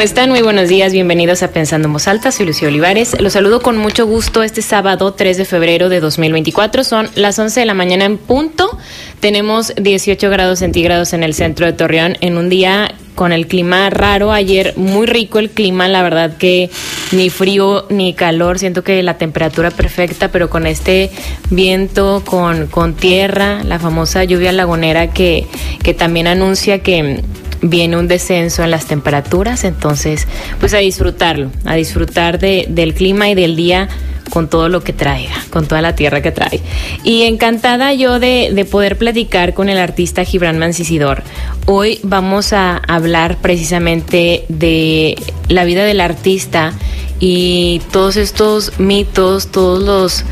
¿Cómo están? Muy buenos días, bienvenidos a Pensando en Voz soy Lucía Olivares. Los saludo con mucho gusto este sábado 3 de febrero de 2024. Son las 11 de la mañana en punto. Tenemos 18 grados centígrados en el centro de Torreón en un día con el clima raro. Ayer muy rico el clima, la verdad que ni frío ni calor. Siento que la temperatura perfecta, pero con este viento, con, con tierra, la famosa lluvia lagunera que, que también anuncia que viene un descenso en las temperaturas, entonces pues a disfrutarlo, a disfrutar de, del clima y del día con todo lo que traiga, con toda la tierra que trae. Y encantada yo de, de poder platicar con el artista Gibran Mancisidor. Hoy vamos a hablar precisamente de la vida del artista y todos estos mitos, todos los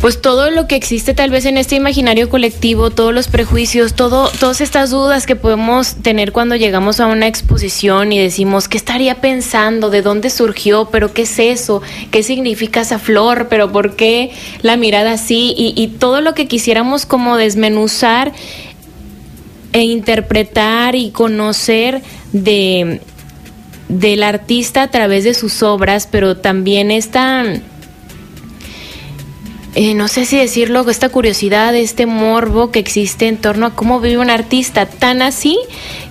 pues todo lo que existe tal vez en este imaginario colectivo, todos los prejuicios, todo, todas estas dudas que podemos tener cuando llegamos a una exposición y decimos, ¿qué estaría pensando? ¿De dónde surgió? ¿Pero qué es eso? ¿Qué significa esa flor? ¿Pero por qué la mirada así? Y, y todo lo que quisiéramos como desmenuzar e interpretar y conocer de del artista a través de sus obras, pero también esta eh, no sé si decirlo, esta curiosidad, este morbo que existe en torno a cómo vive un artista, tan así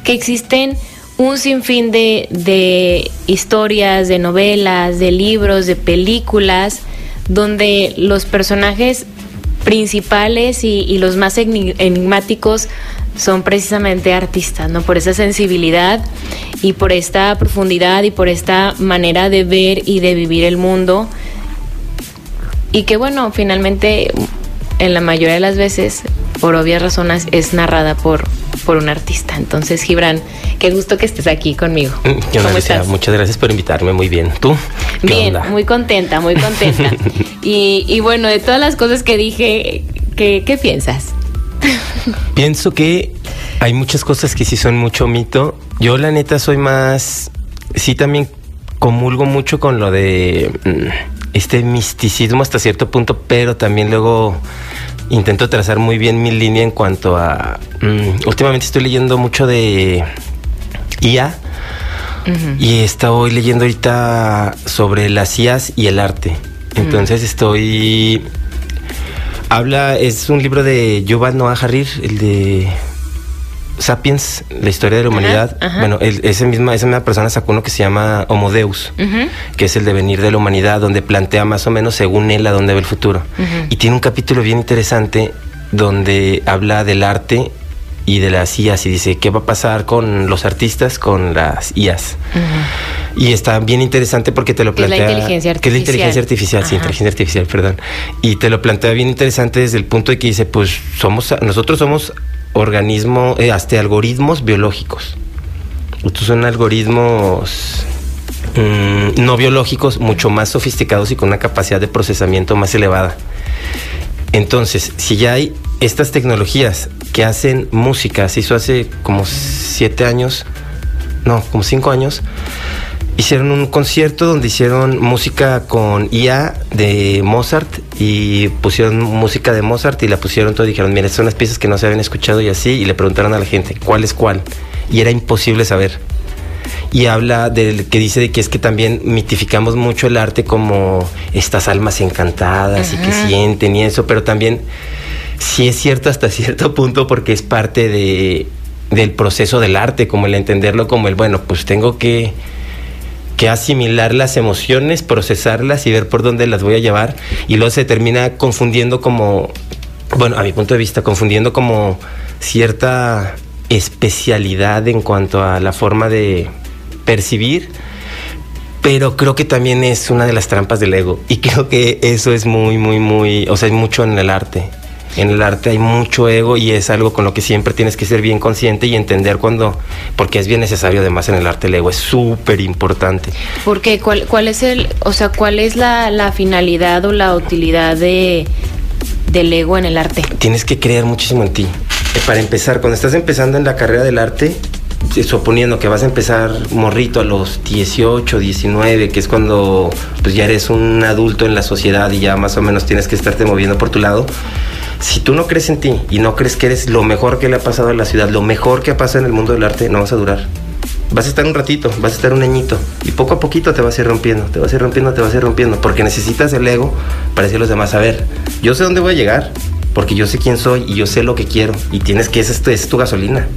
que existen un sinfín de, de historias, de novelas, de libros, de películas, donde los personajes principales y, y, los más enigmáticos son precisamente artistas, ¿no? Por esa sensibilidad y por esta profundidad y por esta manera de ver y de vivir el mundo y que bueno, finalmente en la mayoría de las veces, por obvias razones, es narrada por, por un artista. Entonces, Gibran, qué gusto que estés aquí conmigo. ¿Qué ¿Cómo estás? Muchas gracias por invitarme, muy bien. ¿Tú? Bien, onda? muy contenta, muy contenta. y, y, bueno, de todas las cosas que dije, ¿qué, qué piensas? Pienso que hay muchas cosas que sí son mucho mito. Yo la neta soy más, sí también comulgo mucho con lo de este misticismo hasta cierto punto, pero también luego intento trazar muy bien mi línea en cuanto a... Um, últimamente estoy leyendo mucho de IA uh -huh. y estoy leyendo ahorita sobre las IAs y el arte. Entonces uh -huh. estoy... Habla, es un libro de Yuval Noah Hariri, el de Sapiens, la historia de la humanidad. Ajá, ajá. Bueno, el, ese misma, esa misma persona sacó uno que se llama Homo Deus, uh -huh. que es el devenir de la humanidad, donde plantea más o menos según él a dónde va el futuro. Uh -huh. Y tiene un capítulo bien interesante donde habla del arte y de las IAs y dice qué va a pasar con los artistas con las IAs. Uh -huh. Y está bien interesante porque te lo plantea. Es la inteligencia artificial. Que es la inteligencia artificial, Ajá. sí, inteligencia artificial, perdón. Y te lo plantea bien interesante desde el punto de que dice, pues somos, nosotros somos organismos, eh, hasta algoritmos biológicos. Estos son algoritmos mmm, no biológicos mucho más sofisticados y con una capacidad de procesamiento más elevada. Entonces, si ya hay estas tecnologías que hacen música, se hizo hace como siete años, no, como cinco años, hicieron un concierto donde hicieron música con IA de Mozart y pusieron música de Mozart y la pusieron todo y dijeron, mira, son las piezas que no se habían escuchado y así, y le preguntaron a la gente, ¿cuál es cuál? Y era imposible saber. Y habla del que dice de que es que también mitificamos mucho el arte como estas almas encantadas y que sienten y eso, pero también sí es cierto hasta cierto punto porque es parte de, del proceso del arte, como el entenderlo como el, bueno, pues tengo que que asimilar las emociones, procesarlas y ver por dónde las voy a llevar. Y luego se termina confundiendo como, bueno, a mi punto de vista, confundiendo como cierta especialidad en cuanto a la forma de percibir. Pero creo que también es una de las trampas del ego. Y creo que eso es muy, muy, muy, o sea, hay mucho en el arte. En el arte hay mucho ego y es algo con lo que siempre tienes que ser bien consciente y entender cuando, porque es bien necesario además en el arte el ego, es súper importante. Porque cuál, cuál es el, o sea, cuál es la, la finalidad o la utilidad de del ego en el arte? Tienes que creer muchísimo en ti. Eh, Para empezar, cuando estás empezando en la carrera del arte, eh, suponiendo que vas a empezar morrito a los 18, 19, que es cuando pues ya eres un adulto en la sociedad y ya más o menos tienes que estarte moviendo por tu lado. Si tú no crees en ti y no crees que eres lo mejor que le ha pasado a la ciudad, lo mejor que ha pasado en el mundo del arte, no vas a durar. Vas a estar un ratito, vas a estar un añito y poco a poquito te vas a ir rompiendo, te vas a ir rompiendo, te vas a ir rompiendo, porque necesitas el ego para decir a los demás, a ver, yo sé dónde voy a llegar, porque yo sé quién soy y yo sé lo que quiero y tienes que, esa es es tu gasolina,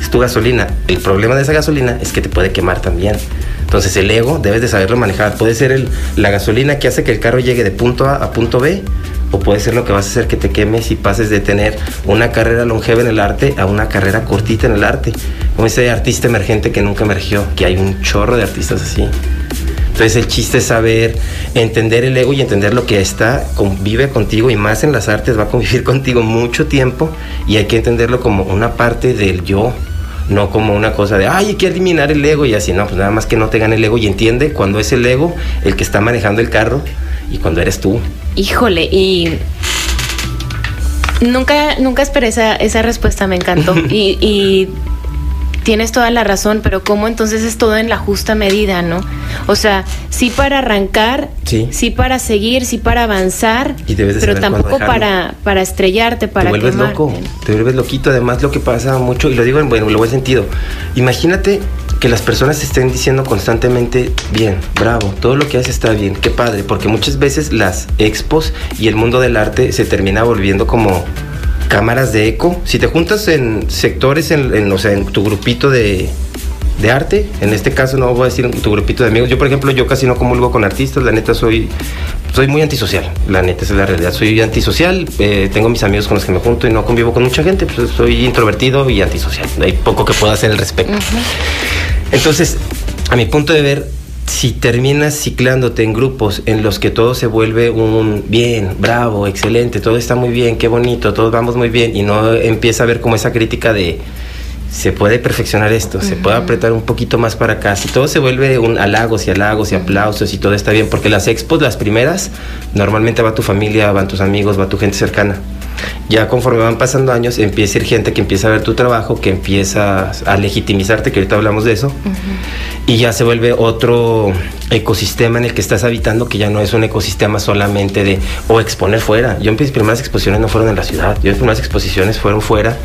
es tu gasolina. El problema de esa gasolina es que te puede quemar también. Entonces el ego debes de saberlo manejar. Puede ser la gasolina que hace que el carro llegue de punto A a punto B o puede ser lo que vas a hacer que te quemes y pases de tener una carrera longeva en el arte a una carrera cortita en el arte. Como ese artista emergente que nunca emergió, que hay un chorro de artistas así. Entonces el chiste es saber entender el ego y entender lo que está, convive contigo y más en las artes va a convivir contigo mucho tiempo y hay que entenderlo como una parte del yo, no como una cosa de, ay, hay que eliminar el ego y así, no, pues nada más que no te gane el ego y entiende cuando es el ego el que está manejando el carro y cuando eres tú. Híjole, y nunca, nunca esperé esa, esa respuesta, me encantó. y, y tienes toda la razón, pero ¿cómo entonces es todo en la justa medida, no? O sea, sí para arrancar, Sí. para seguir, sí para avanzar, Y debes de pero tampoco para, para estrellarte, para te vuelves quemarte. loco, te vuelves loquito. Además, lo que pasa mucho, y lo digo en bueno, lo buen sentido, imagínate que las personas estén diciendo constantemente, bien, bravo, todo lo que haces está bien, qué padre, porque muchas veces las expos y el mundo del arte se termina volviendo como cámaras de eco. Si te juntas en sectores, en, o sea, en tu grupito de, de arte, en este caso no voy a decir tu grupito de amigos, yo por ejemplo, yo casi no comulgo con artistas, la neta soy, soy muy antisocial, la neta es la realidad, soy antisocial, eh, tengo mis amigos con los que me junto y no convivo con mucha gente, pues soy introvertido y antisocial, hay poco que pueda hacer al respecto. Entonces, a mi punto de ver, si terminas ciclándote en grupos en los que todo se vuelve un bien, bravo, excelente, todo está muy bien, qué bonito, todos vamos muy bien, y no empieza a ver como esa crítica de se puede perfeccionar esto, se puede apretar un poquito más para acá. Si todo se vuelve un halagos y halagos y aplausos y todo está bien, porque las expos, las primeras, normalmente va tu familia, van tus amigos, va tu gente cercana. Ya conforme van pasando años, empieza a ir gente que empieza a ver tu trabajo, que empieza a legitimizarte, que ahorita hablamos de eso, y ya se vuelve otro ecosistema en el que estás habitando, que ya no es un ecosistema solamente de o exponer fuera. Yo mis primeras exposiciones no fueron en la ciudad, yo mis primeras exposiciones fueron fuera,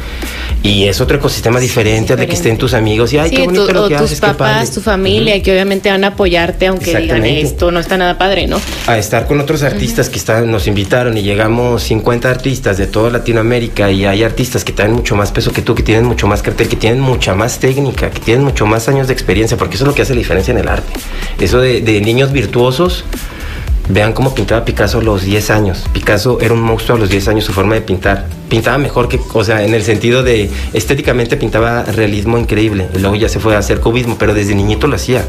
y es otro ecosistema diferente al de que estén tus amigos y ay, Sí, qué bonito tu- lo que tus haces, qué papás, padre". tu familia, Ujú. que obviamente van a apoyarte, aunque digan esto no está nada padre, ¿no? a estar con otros artistas que están, nos invitaron y llegamos 50 artistas de toda Latinoamérica y hay artistas que tienen mucho más peso que tú, que tienen mucho más cartel, que tienen mucha más técnica, que tienen mucho más años de experiencia, porque eso es lo que hace la diferencia en el arte. Eso de, de niños virtuosos, vean cómo pintaba Picasso a los 10 años. Picasso era un monstruo a los 10 años, su forma de pintar. Pintaba mejor que, o sea, en el sentido de estéticamente pintaba realismo increíble. Y luego ya se fue a hacer cubismo, pero desde niñito lo hacía.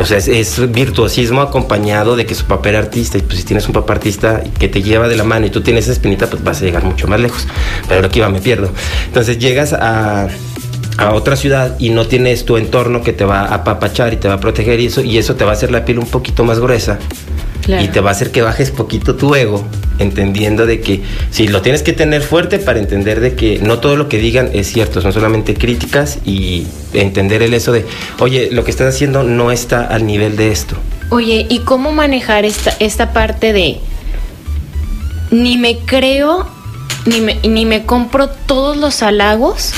O sea, es, virtuosismo acompañado de que su papá era artista. Y pues si tienes un papá artista que te lleva de la mano y tú tienes esa espinita, pues vas a llegar mucho más lejos. Pero aquí va, me pierdo. Entonces llegas a, a otra ciudad y no tienes tu entorno que te va a apapachar y te va a proteger y eso, y eso te va a hacer la piel un poquito más gruesa. Claro. Y te va a hacer que bajes poquito tu ego, entendiendo de que si lo tienes que tener fuerte para entender de que no todo lo que digan es cierto, son solamente críticas y entender el eso de, oye, lo que estás haciendo no está al nivel de esto. Oye, ¿y cómo manejar esta, esta parte de ni me creo, ni me, ni me compro todos los halagos,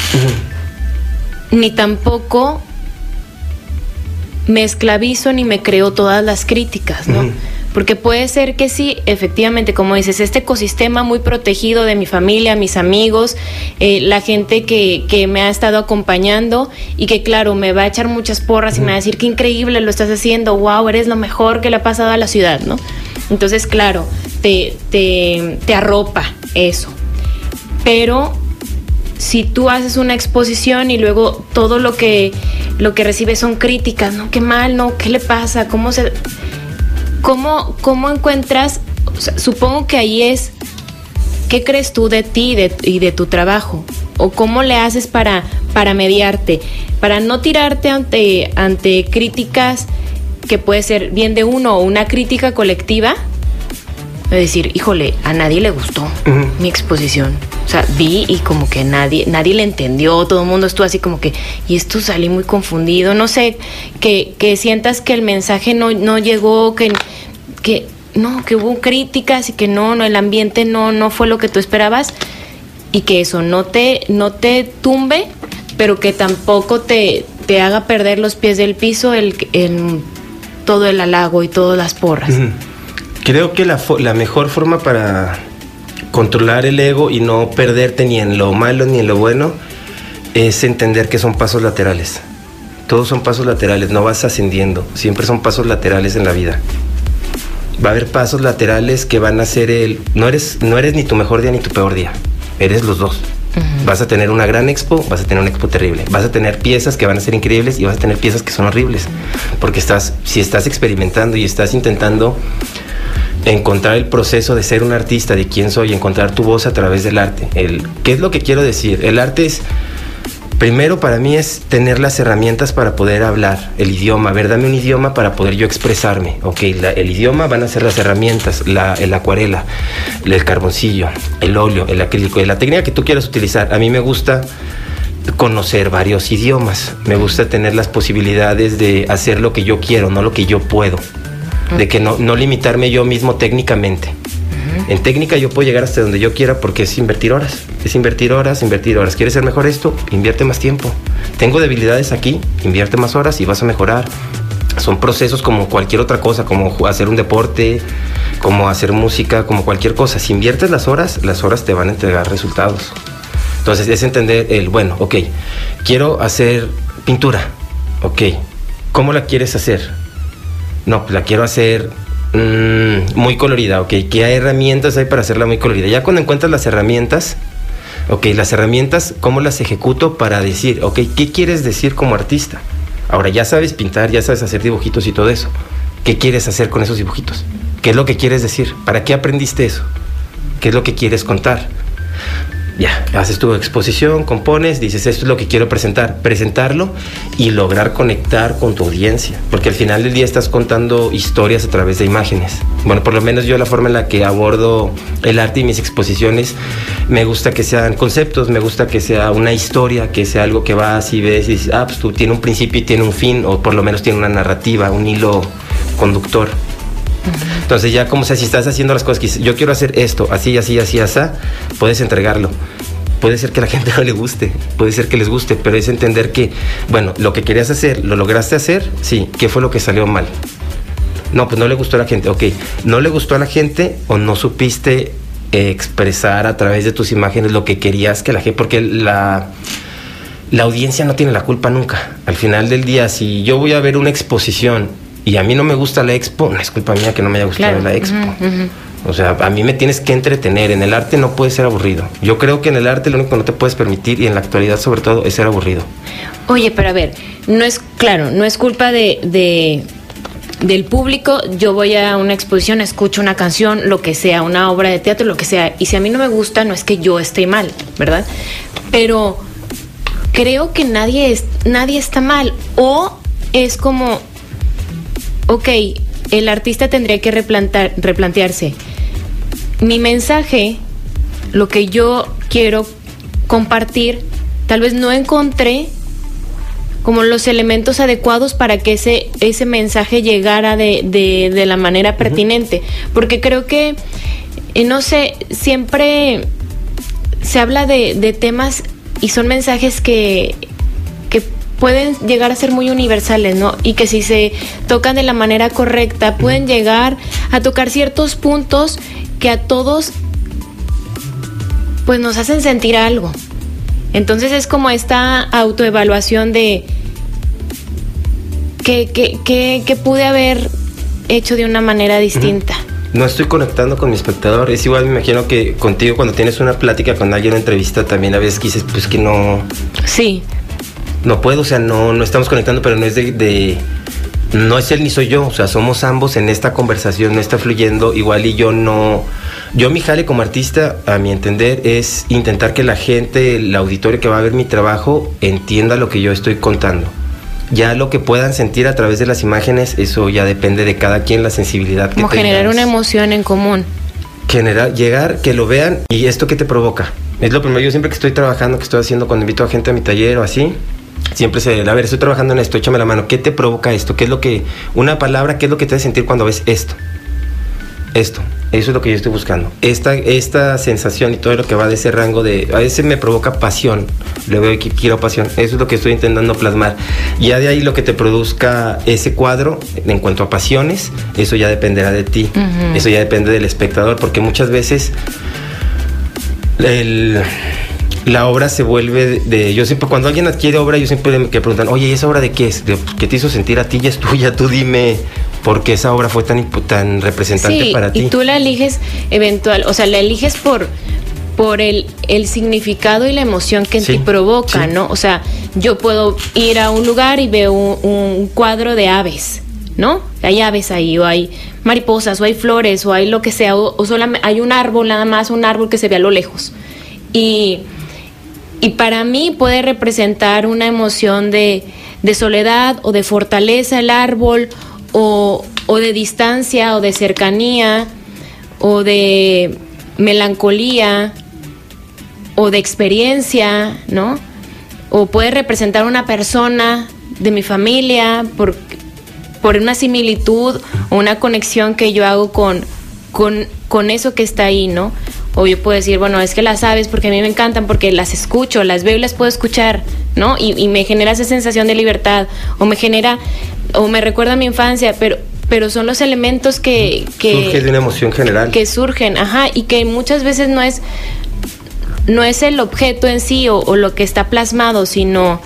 ni tampoco me esclavizo ni me creo todas las críticas, ¿no? Porque puede ser que sí, efectivamente, como dices, este ecosistema muy protegido de mi familia, mis amigos, eh, la gente que, que me ha estado acompañando y que, claro, me va a echar muchas porras y me va a decir qué increíble lo estás haciendo, wow, eres lo mejor que le ha pasado a la ciudad, ¿no? Entonces, claro, te, te, te arropa eso. Pero si tú haces una exposición y luego todo lo que lo que recibes son críticas, no, qué mal, no, qué le pasa, cómo se cómo cómo encuentras, supongo que ahí es ¿qué crees tú de ti y de, y de tu trabajo? ¿O cómo le haces para, para mediarte? Para no tirarte ante, ante críticas que puede ser bien de uno o una crítica colectiva, de decir, híjole, a nadie le gustó mi exposición. O sea, vi y como que nadie, nadie le entendió, todo el mundo estuvo así como que, y esto salí muy confundido, no sé, que, que sientas que el mensaje no, no llegó, que, que no, que hubo críticas y que no, no, el ambiente no, no fue lo que tú esperabas, y que eso no te, no te tumbe, pero que tampoco te, te haga perder los pies del piso el, el- todo el halago y todas las porras. Creo que la, mejor forma para controlar el ego y no perderte ni en lo malo ni en lo bueno es entender que son pasos laterales. Todos son pasos laterales, no vas ascendiendo, siempre son pasos laterales en la vida. Va a haber pasos laterales que van a ser el... No eres, no eres ni tu mejor día ni tu peor día, eres los dos. Vas a tener una gran expo, vas a tener una expo terrible. Vas a tener piezas que van a ser increíbles y vas a tener piezas que son horribles. Porque estás, si estás experimentando y estás intentando encontrar el proceso de ser un artista, de quién soy, encontrar tu voz a través del arte. El, ¿Qué es lo que quiero decir? El arte es, primero para mí es tener las herramientas para poder hablar, el idioma, a ver, dame un idioma para poder yo expresarme. Ok, el idioma van a ser las herramientas, la, el acuarela, el carboncillo, el óleo, el acrílico, la técnica que tú quieras utilizar. A mí me gusta conocer varios idiomas. Me gusta tener las posibilidades de hacer lo que yo quiero, no lo que yo puedo. De que no, no limitarme yo mismo técnicamente. En técnica yo puedo llegar hasta donde yo quiera porque es invertir horas. Es invertir horas, invertir horas. ¿Quieres ser mejor esto? Invierte más tiempo. Tengo debilidades aquí, invierte más horas y vas a mejorar. Son procesos como cualquier otra cosa, como hacer un deporte, como hacer música, como cualquier cosa. Si inviertes las horas, las horas te van a entregar resultados. Entonces es entender el, bueno, ok, quiero hacer pintura, ok, ¿cómo la quieres hacer? No, pues la quiero hacer mm, muy colorida, ok, ¿qué herramientas hay para hacerla muy colorida? Ya cuando encuentras las herramientas, ok, las herramientas, ¿cómo las ejecuto para decir, ok, ¿qué quieres decir como artista? Ahora ya sabes pintar, ya sabes hacer dibujitos y todo eso. ¿Qué quieres hacer con esos dibujitos? ¿Qué es lo que quieres decir? ¿Para qué aprendiste eso? ¿Qué es lo que quieres contar? Ya, haces tu exposición, compones, dices, esto es lo que quiero presentar. Presentarlo y lograr conectar con tu audiencia. Porque al final del día estás contando historias a través de imágenes. Bueno, por lo menos yo la forma en la que abordo el arte y mis exposiciones, me gusta que sean conceptos, me gusta que sea una historia, que sea algo que vas y ves y dices, ah, pues tú tiene un principio y tiene un fin, o por lo menos tiene una narrativa, un hilo conductor. Entonces ya como sea, si estás haciendo las cosas que yo quiero hacer esto, así, así, así, así, puedes entregarlo. Puede ser que la gente no le guste, puede ser que les guste, pero es entender que, bueno, lo que querías hacer, ¿lo lograste hacer? Sí, ¿qué fue lo que salió mal? No, pues no le gustó a la gente, ok, ¿no le gustó a la gente o no supiste eh, expresar a través de tus imágenes lo que querías que la gente, porque la, la audiencia no tiene la culpa nunca. Al final del día, si yo voy a ver una exposición y a mí no me gusta la expo, no es culpa mía que no me haya gustado Claro. la expo. O sea, a mí me tienes que entretener. En el arte no puede ser aburrido. Yo creo que en el arte lo único que no te puedes permitir, y en la actualidad sobre todo, es ser aburrido. Oye, pero a ver, no es, claro, no es culpa de, de- del público. Yo voy a una exposición, escucho una canción, lo que sea, una obra de teatro, lo que sea. Y si a mí no me gusta, no es que yo esté mal, ¿verdad? Pero creo que nadie, es, nadie está mal. O es como, ok, el artista tendría que replantar- replantearse. Mi mensaje, lo que yo quiero compartir, tal vez no encontré como los elementos adecuados para que ese, ese mensaje llegara de, de- de la manera pertinente. Porque creo que, eh, no sé, siempre se habla de, de temas y son mensajes que pueden llegar a ser muy universales, ¿no? Y que si se tocan de la manera correcta, pueden llegar a tocar ciertos puntos que a todos pues nos hacen sentir algo. Entonces es como esta autoevaluación de que, que, que, que pude haber hecho de una manera distinta. No estoy conectando con mi espectador. Es igual, me imagino que contigo cuando tienes una plática con alguien, una entrevista, también a veces dices, pues que no, Sí, no puedo, o sea, no, no estamos conectando, pero no es de, de- no es él ni soy yo, o sea, somos ambos en esta conversación, no está fluyendo, igual y yo no, Yo mi jale como artista, a mi entender, es intentar que la gente, el auditorio que va a ver mi trabajo, entienda lo que yo estoy contando. Ya lo que puedan sentir a través de las imágenes, eso ya depende de cada quien, la sensibilidad Como que generar una emoción en común. Generar, llegar, que lo vean y esto que te provoca. Es lo primero, yo siempre que estoy trabajando, que estoy haciendo, cuando invito a gente a mi taller o así, siempre se, a ver, estoy trabajando en esto, échame la mano, ¿qué te provoca esto? ¿Qué es lo que, una palabra, qué es lo que te hace sentir cuando ves esto? Esto, eso es lo que yo estoy buscando. Esta, esta sensación y todo lo que va de ese rango de, a veces me provoca pasión, le veo que quiero pasión, eso es lo que estoy intentando plasmar. Ya de ahí lo que te produzca ese cuadro, en cuanto a pasiones, eso ya dependerá de ti, eso ya depende del espectador, porque muchas veces el- la obra se vuelve de, de- yo siempre cuando alguien adquiere obra yo siempre me que preguntan oye ¿y esa obra de qué es? De- ¿qué te hizo sentir a ti? ya es tuya tú dime por qué esa obra fue tan tan representante Sí, para ti y tú la eliges eventual, o sea, la eliges por por el, el significado y la emoción que en Sí, ti provoca, sí. ¿no? O sea, yo puedo ir a un lugar y veo un, un cuadro de aves, ¿no? Hay aves ahí, o hay mariposas, o hay flores, o hay lo que sea, o, o solamente hay un árbol nada más, un árbol que se ve a lo lejos. Y, y para mí puede representar una emoción de, de soledad o de fortaleza el árbol, o, o de distancia, o de cercanía, o de melancolía, o de experiencia, ¿no? O puede representar una persona de mi familia por, por una similitud o una conexión que yo hago con, con, con eso que está ahí, ¿no? O yo puedo decir, bueno, es que las aves porque a mí me encantan, porque las escucho, las veo y las puedo escuchar, ¿no? Y, y me genera esa sensación de libertad, o me genera, o me recuerda a mi infancia, pero, pero son los elementos que... que surge de una emoción general que surgen, ajá, y que muchas veces no es no es el objeto en sí o, o lo que está plasmado, sino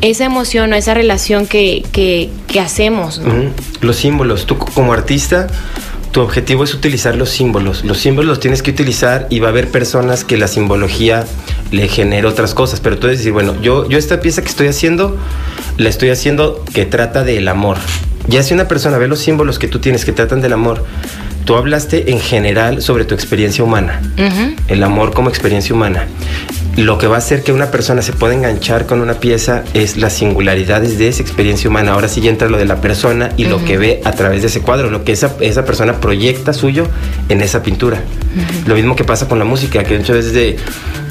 esa emoción o esa relación que, que, que hacemos. ¿no? Los símbolos tú como artista tu objetivo es utilizar los símbolos. Los símbolos los tienes que utilizar y va a haber personas que la simbología le genere otras cosas. Pero tú decir, bueno, yo, yo esta pieza que estoy haciendo, la estoy haciendo que trata del amor. Ya si una persona ve los símbolos que tú tienes que tratan del amor, tú hablaste en general sobre tu experiencia humana. El amor como experiencia humana. Lo que va a hacer que una persona se pueda enganchar con una pieza es las singularidades de esa experiencia humana. Ahora sí ya entra lo de la persona y lo que ve a través de ese cuadro, lo que esa, esa persona proyecta suyo en esa pintura. Lo mismo que pasa con la música, que muchas veces de,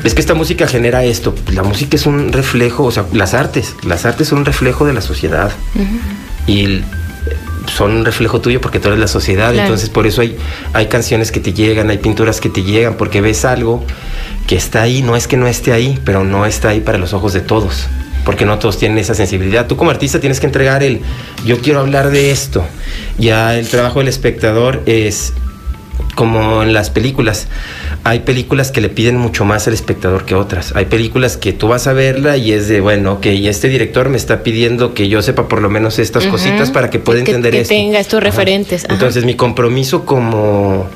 es que esta música genera esto. La música es un reflejo, o sea, las artes, las artes son un reflejo de la sociedad. Y el- son un reflejo tuyo porque tú eres la sociedad, Claro. entonces por eso hay, hay canciones que te llegan, hay pinturas que te llegan, porque ves algo que está ahí, no es que no esté ahí, pero no está ahí para los ojos de todos, porque no todos tienen esa sensibilidad. Tú como artista tienes que entregar el, yo quiero hablar de esto. Ya el trabajo del espectador es como en las películas. Hay películas que le piden mucho más al espectador que otras. Hay películas que tú vas a verla y es de, bueno, ok, y este director me está pidiendo que yo sepa por lo menos estas cositas para que pueda Que- entender que esto. tenga estos referentes, ajá. Entonces, mi compromiso como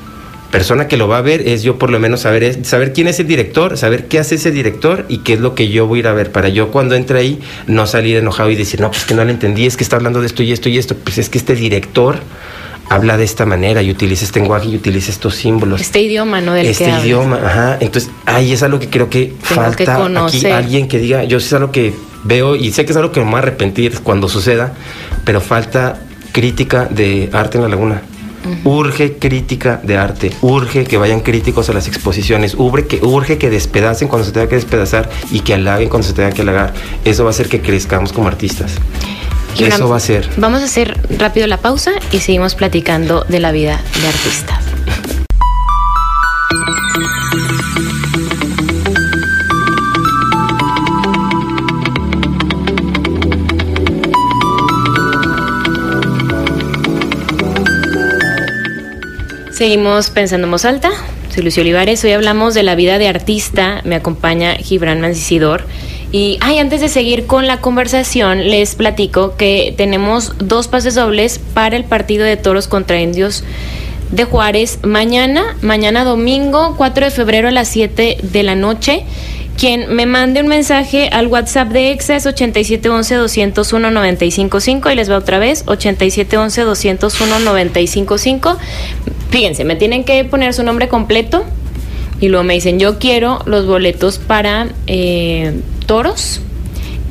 persona que lo va a ver es yo por lo menos saber, saber quién es el director, saber qué hace ese director y qué es lo que yo voy a ir a ver para yo cuando entre ahí no salir enojado y decir, no, pues que no lo entendí, es que está hablando de esto y esto y esto. Pues es que este director habla de esta manera y utiliza este lenguaje y utiliza estos símbolos. Este idioma, ¿no? Del este que hablas. idioma, ajá. Entonces, ahí es algo que creo que Tengo falta que aquí alguien que diga, yo sé es algo que veo y sé que es algo que me voy a arrepentir cuando suceda, pero falta crítica de arte en la laguna. Urge crítica de arte, urge que vayan críticos a las exposiciones, urge que, urge que despedacen cuando se tenga que despedazar y que halaguen cuando se tenga que halagar. Eso va a hacer que crezcamos como artistas. Eso va a ser. Vamos a hacer rápido la pausa y seguimos platicando de la vida de artista. Seguimos pensando en voz alta. Soy Lucio Olivares. Hoy hablamos de la vida de artista. Me acompaña Gibran Mancisidor. Y ay, antes de seguir con la conversación, les platico que tenemos dos pases dobles para el partido de toros contra indios de Juárez mañana, mañana domingo 4 de febrero a las 7 de la noche. quien me mande un mensaje al WhatsApp de EXA es 8711-201-955 y les va otra vez, 8711-201-955. Fíjense, me tienen que poner su nombre completo y luego me dicen, yo quiero los boletos para eh, toros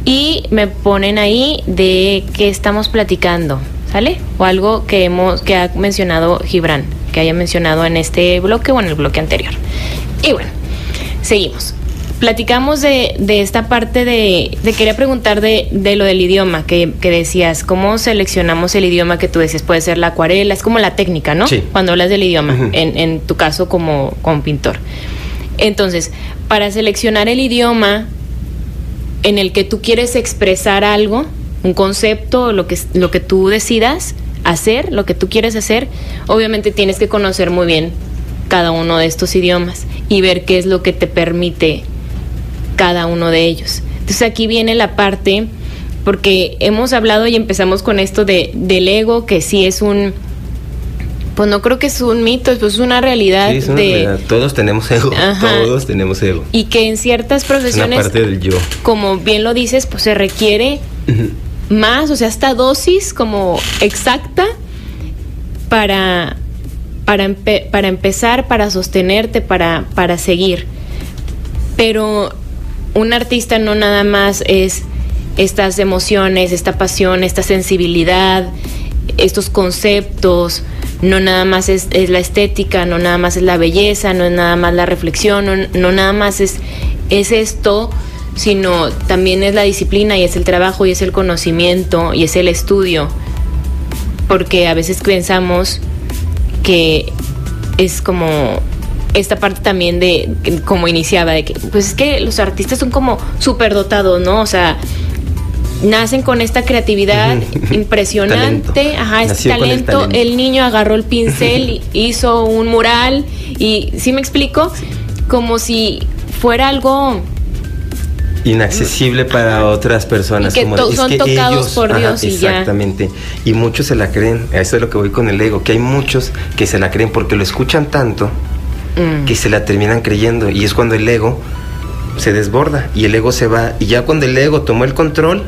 y me ponen ahí de qué estamos platicando, ¿sale? O algo que, hemos, que ha mencionado Gibran, que haya mencionado en este bloque o en el bloque anterior. Y bueno, seguimos platicamos de, de esta parte de, de, quería preguntar de, de lo del idioma, que, que, decías, ¿cómo seleccionamos el idioma que tú decías? Puede ser la acuarela, es como la técnica, ¿no? Sí. Cuando hablas del idioma, uh -huh. en, en, tu caso como, como pintor. Entonces, para seleccionar el idioma en el que tú quieres expresar algo, un concepto, lo que, lo que tú decidas hacer, lo que tú quieres hacer, obviamente tienes que conocer muy bien cada uno de estos idiomas y ver qué es lo que te permite cada uno de ellos. Entonces aquí viene la parte, porque hemos hablado y empezamos con esto de, del ego, que sí es un, pues no creo que es un mito, pues es una realidad. Sí, es una de, realidad. Todos tenemos ego, Ajá. todos tenemos ego. Y que en ciertas profesiones, es una parte del yo. como bien lo dices, pues se requiere uh -huh. más, o sea, esta dosis como exacta para, para, empe para empezar, para sostenerte, para, para seguir. Pero un artista no nada más es estas emociones, esta pasión, esta sensibilidad, estos conceptos, no nada más es, es, la estética, no nada más es la belleza, no es nada más la reflexión, no, no nada más es, es esto, sino también es la disciplina y es el trabajo y es el conocimiento y es el estudio, porque a veces pensamos que es como esta parte también de como iniciaba de que pues es que los artistas son como superdotados, ¿no? O sea, nacen con esta creatividad impresionante, talento. ajá, este talento. talento. El niño agarró el pincel, hizo un mural y ¿sí me explico? Como si fuera algo inaccesible para otras personas. Y que como, to son es que tocados ellos, por Dios ajá, y exactamente. ya. Y muchos se la creen. A eso es lo que voy con el ego, que hay muchos que se la creen porque lo escuchan tanto mm. que se la terminan creyendo. Y es cuando el ego se desborda y el ego se va. Y ya cuando el ego tomó el control,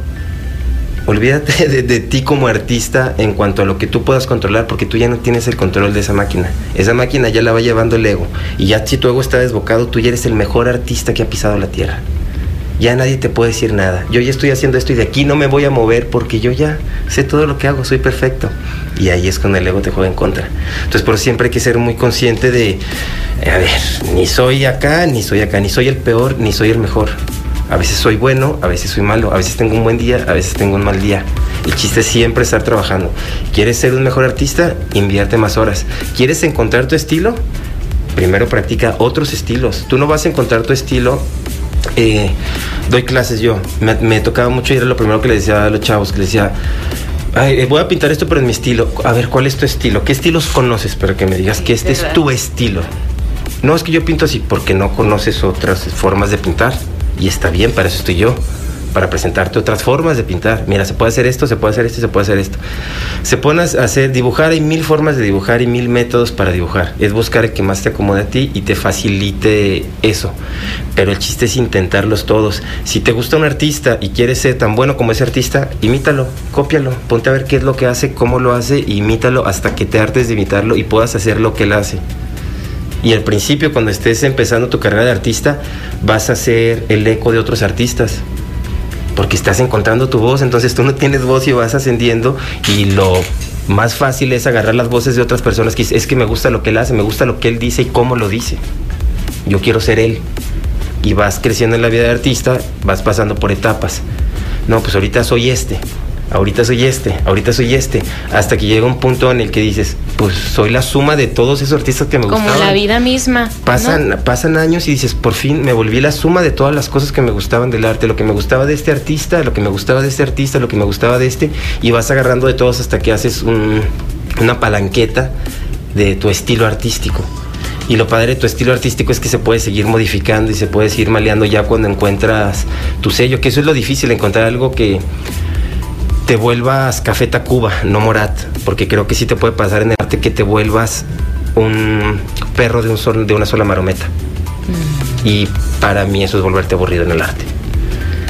olvídate de, ti como artista en cuanto a lo que tú puedas controlar, porque tú ya no tienes el control de esa máquina. Esa máquina ya la va llevando el ego. Y ya si tu ego está desbocado, tú ya eres el mejor artista que ha pisado la tierra. Ya nadie te puede decir nada. Yo ya estoy haciendo esto y de aquí no me voy a mover porque yo ya sé todo lo que hago, soy perfecto. Y ahí es cuando el ego te juega en contra. Entonces, por siempre hay que ser muy consciente de, a ver, ni soy acá, ni soy acá, ni soy el peor, ni soy el mejor. A veces soy bueno, a veces soy malo, a veces tengo un buen día, a veces tengo un mal día. El chiste es siempre estar trabajando. ¿Quieres ser un mejor artista? Invierte más horas. ¿Quieres encontrar tu estilo? Primero practica otros estilos. Tú no vas a encontrar tu estilo. Eh, doy clases yo. Me, me, tocaba mucho y era lo primero que le decía a los chavos, que les decía, Ay, voy a pintar esto pero en mi estilo. A ver, ¿cuál es tu estilo? ¿Qué estilos conoces? Para que me digas que este es tu estilo. No es que yo pinto así porque no conoces otras formas de pintar. Y está bien, para eso estoy yo. Para presentarte otras formas de pintar. Mira, se puede hacer esto, se puede hacer esto, se puede hacer esto. Se pone a hacer, dibujar, hay mil formas de dibujar y mil métodos para dibujar. Es buscar el que más te acomode a ti y te facilite eso. Pero el chiste es intentarlos todos. Si te gusta un artista y quieres ser tan bueno como ese artista, imítalo, cópialo, ponte a ver qué es lo que hace, cómo lo hace, imítalo hasta que te hartes de imitarlo y puedas hacer lo que él hace. Y al principio, cuando estés empezando tu carrera de artista, vas a ser el eco de otros artistas. Porque estás encontrando tu voz, entonces tú no tienes voz y vas ascendiendo. Y lo más fácil es agarrar las voces de otras personas que es que me gusta lo que él hace, me gusta lo que él dice y cómo lo dice. Yo quiero ser él. Y vas creciendo en la vida de artista, vas pasando por etapas. No, pues ahorita soy este, ahorita soy este, ahorita soy este, hasta que llega un punto en el que dices, pues soy la suma de todos esos artistas que me Como gustaban. la vida misma. Pasan, ¿no? pasan años y dices, por fin me volví la suma de todas las cosas que me gustaban del arte, lo que me gustaba de este artista, lo que me gustaba de este artista, lo que me gustaba de este, y vas agarrando de todos hasta que haces un, una palanqueta de tu estilo artístico. Y lo padre de tu estilo artístico es que se puede seguir modificando y se puede seguir maleando ya cuando encuentras tu sello, que eso es lo difícil, encontrar algo que te vuelvas Café Tacuba, no Morat, porque creo que sí te puede pasar en el arte que te vuelvas un perro de, un sol, de una sola marometa. Y para mí eso es volverte aburrido en el arte.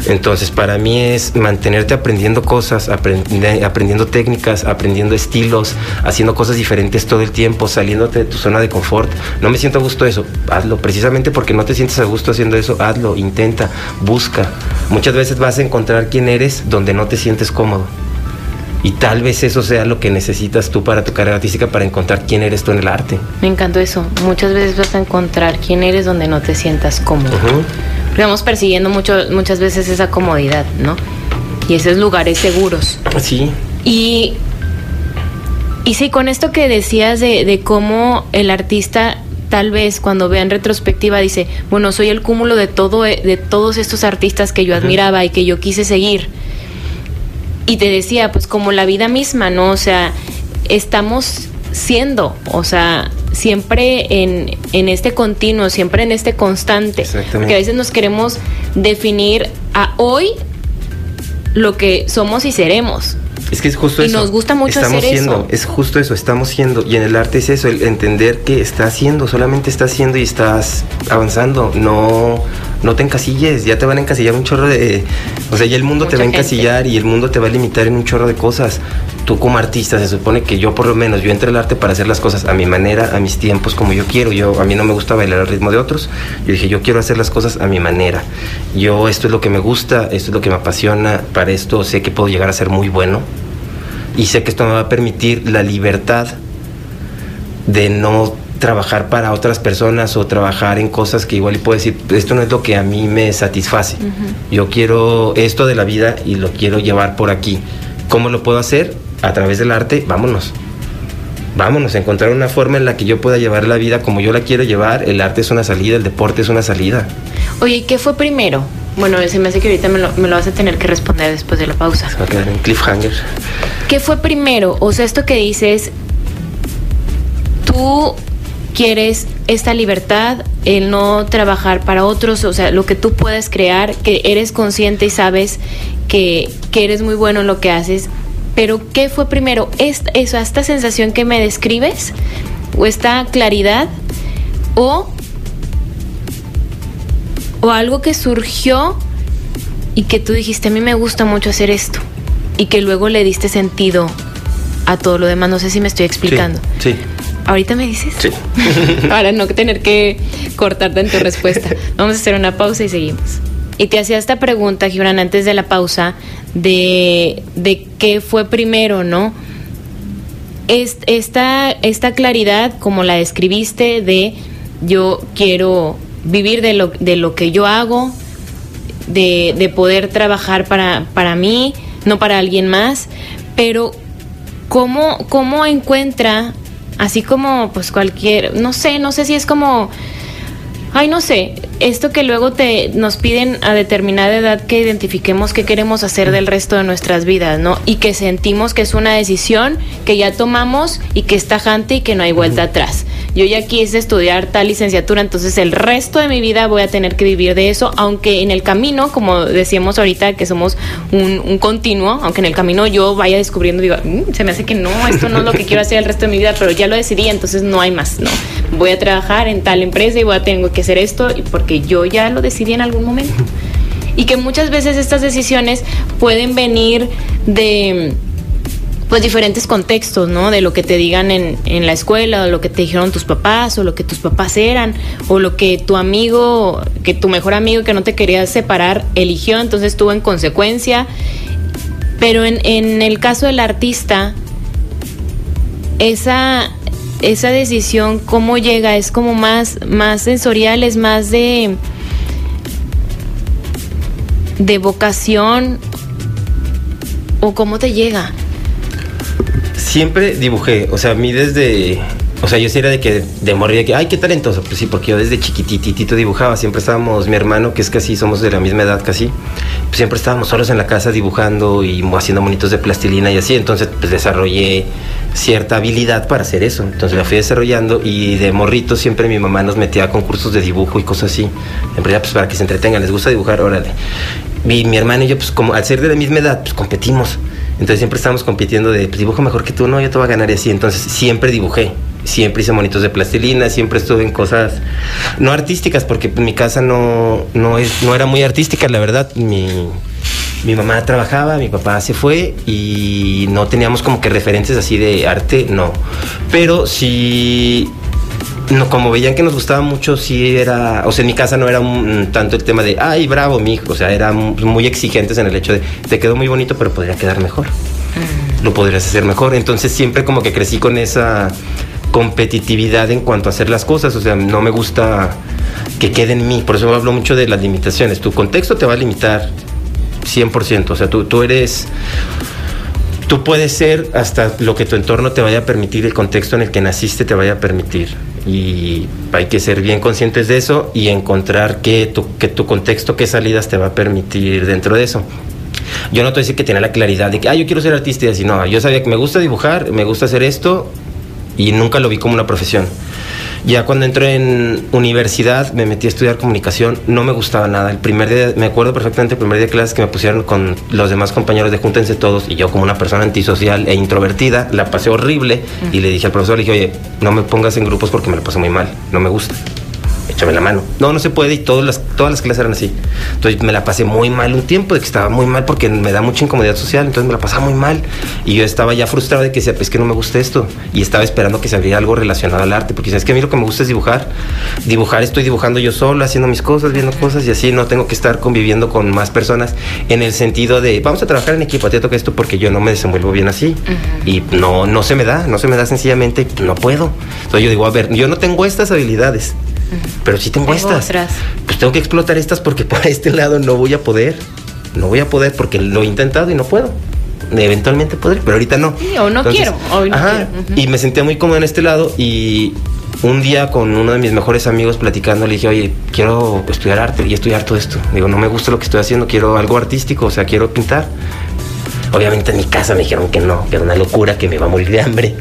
Entonces, para mí es mantenerte aprendiendo cosas, aprendi- aprendiendo técnicas, aprendiendo estilos, haciendo cosas diferentes todo el tiempo, saliéndote de tu zona de confort. No me siento a gusto eso, hazlo. Precisamente porque no te sientes a gusto haciendo eso, hazlo, intenta, busca. Muchas veces vas a encontrar quién eres donde no te sientes cómodo. Y tal vez eso sea lo que necesitas tú para tu carrera artística, para encontrar quién eres tú en el arte. Me encantó eso. Muchas veces vas a encontrar quién eres donde no te sientas cómodo. Ujú. Porque Vamos persiguiendo mucho, muchas veces esa comodidad, ¿no? Y esos lugares seguros. Sí, Y, y sí, con esto que decías de, de cómo el artista tal vez cuando vea en retrospectiva dice, bueno, soy el cúmulo de todo de todos estos artistas que yo admiraba y que yo quise seguir. Y te decía, pues como la vida misma, ¿no? O sea, estamos siendo, o sea, siempre en, en este continuo, siempre en este constante. Exactamente. Porque a veces nos queremos definir a hoy lo que somos y seremos. Es que es justo Y eso. nos gusta mucho estamos hacer siendo, eso. Es justo eso, estamos siendo. Y en el arte es eso, el entender que estás haciendo, solamente estás haciendo y estás avanzando. No, no te encasilles, ya te van a encasillar un chorro de. O sea, ya el mundo te va a gente. encasillar y el mundo te va a limitar en un chorro de cosas. Tú como artista, se supone que yo por lo menos, yo entré al arte para hacer las cosas a mi manera, a mis tiempos, como yo quiero. Yo, a mí no me gusta bailar al ritmo de otros. Yo dije, yo quiero hacer las cosas a mi manera. Yo, esto es lo que me gusta, esto es lo que me apasiona. Para esto sé que puedo llegar a ser muy bueno y sé que esto me va a permitir la libertad de no trabajar para otras personas o trabajar en cosas que igual y puedo decir, esto no es lo que a mí me satisface. Yo quiero esto de la vida y lo quiero llevar por aquí. ¿Cómo lo puedo hacer? A través del arte, vámonos. Vámonos, a encontrar una forma en la que yo pueda llevar la vida como yo la quiero llevar. El arte es una salida, el deporte es una salida. Oye, ¿y ¿qué fue primero? Bueno, se me hace que ahorita me lo, me lo vas a tener que responder después de la pausa. Se va a quedar en cliffhanger. ¿Qué fue primero? O sea, esto que dices, tú quieres esta libertad, el no trabajar para otros, o sea, lo que tú puedes crear, que eres consciente y sabes que, que eres muy bueno en lo que haces, pero ¿qué fue primero? ¿Esta, eso, ¿Esta sensación que me describes? ¿O esta claridad? ¿O, o algo que surgió y que tú dijiste, a mí me gusta mucho hacer esto? Y que luego le diste sentido a todo lo demás. No sé si me estoy explicando. Sí. sí. ¿Ahorita me dices? Sí. Para no tener que cortarte en tu respuesta. Vamos a hacer una pausa y seguimos. Y te hacía esta pregunta, Gibran, antes de la pausa, de, de qué fue primero, ¿no? Es- Esta, esta claridad, como la describiste, de yo quiero vivir de lo, de lo que yo hago, de, de poder trabajar para, para mí, no para alguien más, pero ¿cómo, cómo encuentra, así como pues cualquier, no sé, no sé si es como, ay, no sé, esto que luego te nos piden a determinada edad que identifiquemos qué queremos hacer del resto de nuestras vidas, ¿no? Y que sentimos que es una decisión que ya tomamos y que es tajante y que no hay vuelta atrás. Yo ya quise estudiar tal licenciatura, entonces el resto de mi vida voy a tener que vivir de eso, aunque en el camino, como decíamos ahorita, que somos un, continuo, aunque en el camino yo vaya descubriendo, digo, "Mm, se me hace que no, esto no es lo que quiero hacer el resto de mi vida, pero ya lo decidí, entonces no hay más, ¿no? Voy a trabajar en tal empresa y voy a tener que hacer esto porque yo ya lo decidí en algún momento. Y que muchas veces estas decisiones pueden venir de pues diferentes contextos, ¿no? De lo que te digan en, en la escuela, o lo que te dijeron tus papás, o lo que tus papás eran, o lo que tu amigo, que tu mejor amigo que no te quería separar eligió, entonces tuvo en consecuencia. Pero en, en el caso del artista, esa, esa decisión, ¿cómo llega? Es como más, más sensorial, es más de, de vocación, o cómo te llega. Siempre dibujé, o sea, a mí desde, o sea, yo era de que, de morir, que, ay, qué talentoso, pues sí, porque yo desde chiquititito dibujaba, siempre estábamos, mi hermano, que es casi, somos de la misma edad casi, pues siempre estábamos solos en la casa dibujando y haciendo monitos de plastilina y así, entonces pues desarrollé cierta habilidad para hacer eso, entonces la fui desarrollando y de morrito siempre mi mamá nos metía a concursos de dibujo y cosas así, en realidad pues para que se entretengan, les gusta dibujar, órale. Y mi hermano y yo, pues como al ser de la misma edad, pues competimos. Entonces siempre estábamos compitiendo de, pues dibujo mejor que tú, no, yo te voy a ganar y así. Entonces siempre dibujé. siempre hice monitos de plastilina, siempre estuve en cosas no artísticas, porque mi casa no, no, es, no era muy artística, la verdad. Mi, mi mamá trabajaba, mi papá se fue y no teníamos como que referencias así de arte, no. Pero sí no, como veían que nos gustaba mucho, sí era, o sea, en mi casa no era un, tanto el tema de, ay, bravo, mi hijo, o sea, eran muy exigentes en el hecho de, te quedó muy bonito, pero podría quedar mejor. Mm. Lo podrías hacer mejor. Entonces siempre como que crecí con esa competitividad en cuanto a hacer las cosas, o sea, no me gusta que quede en mí, por eso hablo mucho de las limitaciones. Tu contexto te va a limitar 100%, o sea, tú, tú eres tú puedes ser hasta lo que tu entorno te vaya a permitir, el contexto en el que naciste te vaya a permitir. Y hay que ser bien conscientes de eso y encontrar que tu, que tu contexto, qué salidas te va a permitir dentro de eso. Yo no te voy a decir que tenía la claridad de que, ah, yo quiero ser artista y así, no, yo sabía que me gusta dibujar, me gusta hacer esto y nunca lo vi como una profesión. Ya cuando entré en universidad me metí a estudiar comunicación, no me gustaba nada. El primer día, me acuerdo perfectamente el primer día de clases que me pusieron con los demás compañeros de Júntense Todos y yo como una persona antisocial e introvertida, la pasé horrible y le dije al profesor, le dije, oye, no me pongas en grupos porque me lo pasé muy mal, no me gusta échame la mano. No, no se puede y todas las, todas las clases eran así. Entonces me la pasé muy mal un tiempo, de que estaba muy mal porque me da mucha incomodidad social, entonces me la pasaba muy mal. Y yo estaba ya frustrado de que decía, pues que no me gusta esto. Y estaba esperando que se abriera algo relacionado al arte, porque sabes que a mí lo que me gusta es dibujar. Dibujar estoy dibujando yo solo, haciendo mis cosas, viendo cosas y así no tengo que estar conviviendo con más personas en el sentido de, vamos a trabajar en equipo, te toca esto porque yo no me desenvuelvo bien así. Y no, no se me da, no se me da sencillamente, no puedo. Entonces yo digo, a ver, yo no tengo estas habilidades pero si tengo, estas. Pues tengo que explotar estas porque por este lado no voy a poder. No voy a poder porque lo he intentado y no puedo. Eventualmente podré, pero ahorita no. o no quiero. Y me sentía muy cómodo en este lado y un día con uno de mis mejores amigos platicando le dije, oye, quiero estudiar arte y estudiar todo esto. Digo, no me gusta lo que estoy haciendo, quiero algo artístico, o sea, quiero pintar. Obviamente en mi casa me dijeron que no, que era una locura, que me iba a morir de hambre.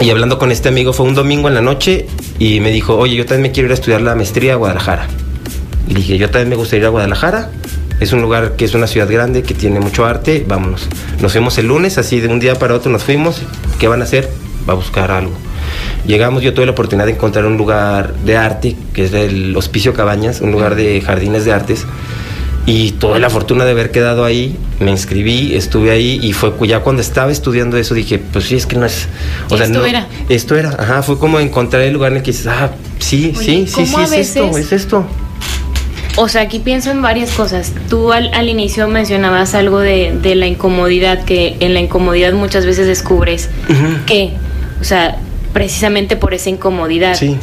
Y hablando con este amigo fue un domingo en la noche y me dijo, oye, yo también me quiero ir a estudiar la maestría a Guadalajara. Y dije, yo también me gustaría ir a Guadalajara. Es un lugar que es una ciudad grande, que tiene mucho arte, vámonos. Nos fuimos el lunes, así de un día para otro nos fuimos. ¿Qué van a hacer? Va a buscar algo. Llegamos, yo tuve la oportunidad de encontrar un lugar de arte, que es el Hospicio Cabañas, un lugar de jardines de artes y tuve la fortuna de haber quedado ahí, me inscribí, estuve ahí y fue ya cuando estaba estudiando eso dije, pues sí, es que no es... O sea, esto era. Esto era, ajá, fue como encontrar el lugar en el que dices, ah, sí, sí, sí, sí, es esto, es esto. O sea, aquí pienso en varias cosas. Tú al, al inicio mencionabas algo de, de, la incomodidad, que en la incomodidad muchas veces descubres que, o sea, precisamente por esa incomodidad. Sí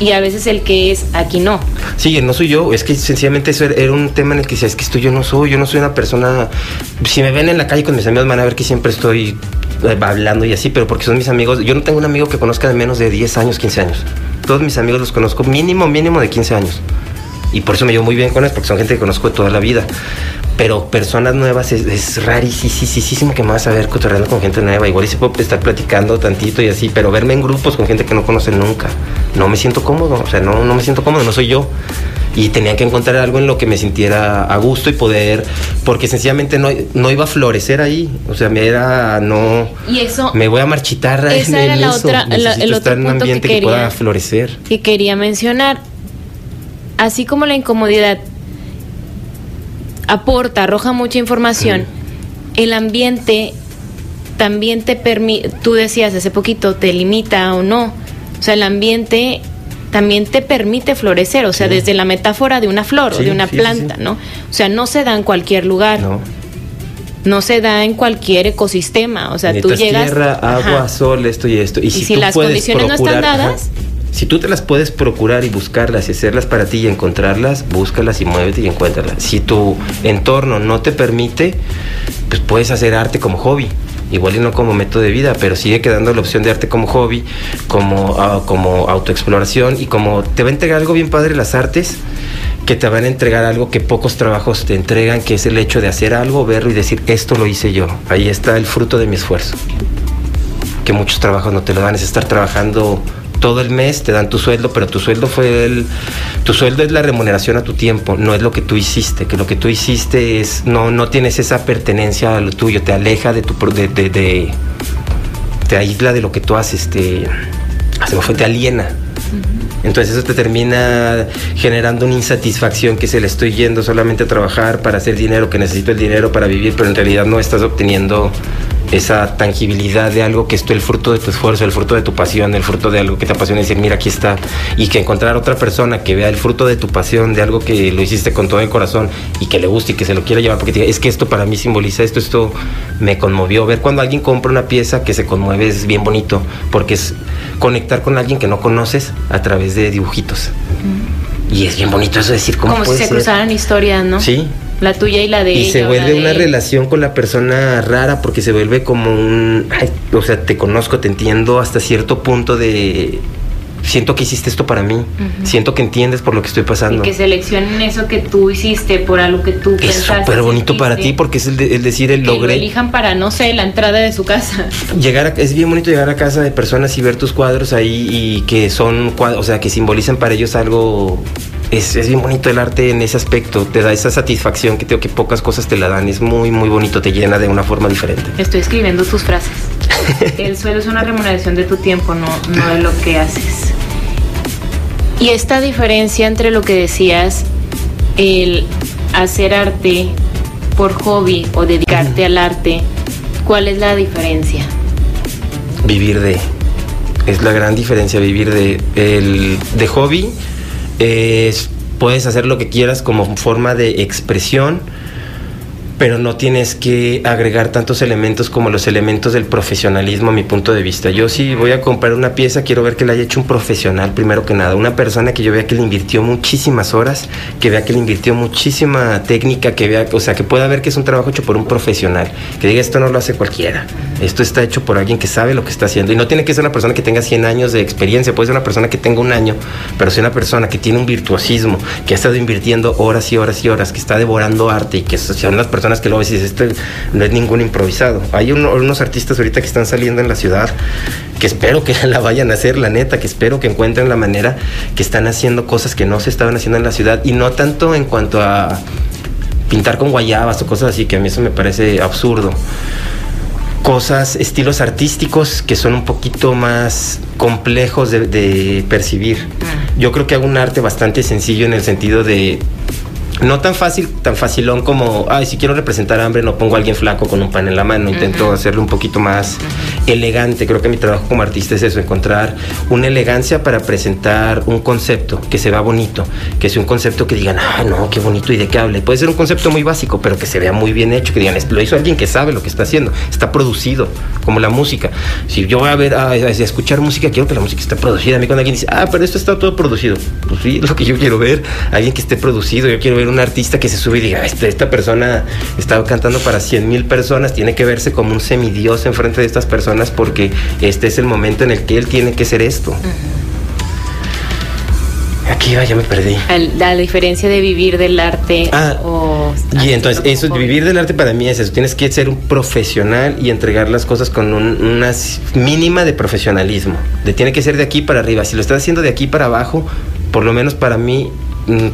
y a veces el que es aquí no. Sí, no soy yo, es que sencillamente eso era un tema en el que decía, es que esto yo no soy, yo no soy una persona, si me ven en la calle con mis amigos van a ver que siempre estoy eh, hablando y así, pero porque son mis amigos, yo no tengo un amigo que conozca de menos de 10 años, 15 años. Todos mis amigos los conozco mínimo, mínimo de 15 años. Y por eso me llevo muy bien con ellos, porque son gente que conozco de toda la vida pero personas nuevas es, es rarísimo que me vas a ver cotorreando con gente nueva. Igual y se puede estar platicando tantito y así, pero verme en grupos con gente que no conoce nunca, no me siento cómodo, o sea, no, no me siento cómodo, no soy yo. Y tenía que encontrar algo en lo que me sintiera a gusto y poder, porque sencillamente no, no iba a florecer ahí, o sea, me era, no, y eso, me voy a marchitar esa era la otra, el otro estar en un ambiente que, pueda florecer. Que quería mencionar, así como la incomodidad aporta, arroja mucha información, el ambiente también te permite, tú decías hace poquito, te limita o no. O sea, el ambiente también te permite florecer, o sea, desde la metáfora de una flor o de una planta, ¿no? O sea, no se da en cualquier lugar. No. No se da en cualquier ecosistema, o sea, tú llegas tierra, agua, sol, esto y esto. Y, si, las condiciones no están dadas, si tú te las puedes procurar y buscarlas y hacerlas para ti y encontrarlas, búscalas y muévete y encuéntralas. Si tu entorno no te permite, pues puedes hacer arte como hobby. Igual y no como método de vida, pero sigue quedando la opción de arte como hobby, como, uh, como autoexploración y como te va a entregar algo bien padre las artes, que te van a entregar algo que pocos trabajos te entregan, que es el hecho de hacer algo, verlo y decir, esto lo hice yo, ahí está el fruto de mi esfuerzo. Que muchos trabajos no te lo dan, es estar trabajando todo el mes te dan tu sueldo, pero tu sueldo fue el, tu sueldo es la remuneración a tu tiempo, no es lo que tú hiciste, que lo que tú hiciste es, no, no tienes esa pertenencia a lo tuyo, te aleja de tu, de, de, te aísla de lo que tú haces, te, se me fue, te aliena. Entonces eso te termina generando una insatisfacción que se le estoy yendo solamente a trabajar para hacer dinero, que necesito el dinero para vivir, pero en realidad no estás obteniendo esa tangibilidad de algo que es el fruto de tu esfuerzo, el fruto de tu pasión, el fruto de algo que te apasiona y decir, mira, aquí está. Y que encontrar otra persona que vea el fruto de tu pasión, de algo que lo hiciste con todo el corazón y que le guste y que se lo quiera llevar, porque te diga, es que esto para mí simboliza esto, esto me conmovió. Ver cuando alguien compra una pieza que se conmueve es bien bonito, porque es conectar con alguien que no conoces a través de dibujitos. Y es bien bonito eso decir cómo Como si se ser? cruzaran historias, ¿no? Sí, La tuya y la de y ella se o vuelve de una relación con la persona rara porque se vuelve como un, ay, o sea, te conozco, te entiendo hasta cierto punto de, siento que hiciste esto para mí, siento que entiendes por lo que estoy Y pasando. que seleccionen eso que tú hiciste por algo que tú Es pensaste, súper bonito para ti porque es el, de- el decir, el que lo elijan para, no sé, la entrada de su casa. Llegar a- es bien bonito llegar a casa de personas y ver tus cuadros ahí y que son o sea, que simbolizan para ellos algo. Es, es bien bonito el arte en ese aspecto, te da esa satisfacción que tengo que pocas cosas te la dan, es muy, muy bonito, te llena de una forma diferente. Estoy escribiendo tus frases. El sueldo es una remuneración de tu tiempo, no, no de lo que haces. Y esta diferencia entre lo que decías, el hacer arte por hobby o dedicarte al arte, ¿cuál es la diferencia? Vivir de. Es la gran diferencia, vivir de. El, de hobby es. Puedes hacer lo que quieras como forma de expresión, pero no tienes que agregar tantos elementos como los elementos del profesionalismo a mi punto de vista. Yo si voy a comprar una pieza, quiero ver que la haya hecho un profesional primero que nada, una persona que yo vea que le invirtió muchísimas horas, que vea que le invirtió muchísima técnica, que vea, o sea, que pueda ver que es un trabajo hecho por un profesional, que diga esto no lo hace cualquiera, esto está hecho por alguien que sabe lo que está haciendo y no tiene que ser una persona que tenga 100 años de experiencia, puede ser una persona que tenga un año, pero si una persona que tiene un virtuosismo, que ha estado invirtiendo horas y horas y horas, que está devorando arte y que son las personas que luego dices, este no es ningún improvisado. Hay uno- unos artistas ahorita que están saliendo en la ciudad que espero que la vayan a hacer, la neta, que espero que encuentren la manera que están haciendo cosas que no se estaban haciendo en la ciudad y no tanto en cuanto a pintar con guayabas o cosas así, que a mí eso me parece absurdo cosas, estilos artísticos que son un poquito más complejos de, de percibir. Yo creo que hago un arte bastante sencillo en el sentido de no tan fácil, tan facilón como, ay, si quiero representar hambre, no pongo a alguien flaco con un pan en la mano. Intento hacerlo un poquito más elegante. Creo que mi trabajo como artista es eso, encontrar una elegancia para presentar un concepto que se vea bonito, que sea un concepto que digan, ah, no, qué bonito y de qué hable. Puede ser un concepto muy básico, pero que se vea muy bien hecho, que digan, "Esto lo hizo alguien que sabe lo que está haciendo, está producido, como la música. Si yo voy a ver, a, escuchar música, quiero que la música esté producida. A mí cuando alguien dice, ah, pero esto está todo producido, pues sí, lo que yo quiero ver, alguien que esté producido, yo quiero ver un artista que se sube y diga, esta, esta persona está cantando para 100 mil personas, tiene que verse como un semidios enfrente de estas personas porque este es el momento en el que él tiene que ser esto. Aquí va, ya me perdí. La diferencia de vivir del arte Ah, o... Y entonces, eso, vivir del arte para mí es eso. Tienes que ser un profesional y entregar las cosas con un- una mínima de profesionalismo. De tiene que ser de aquí para arriba. Si lo estás haciendo de aquí para abajo, por lo menos para mí,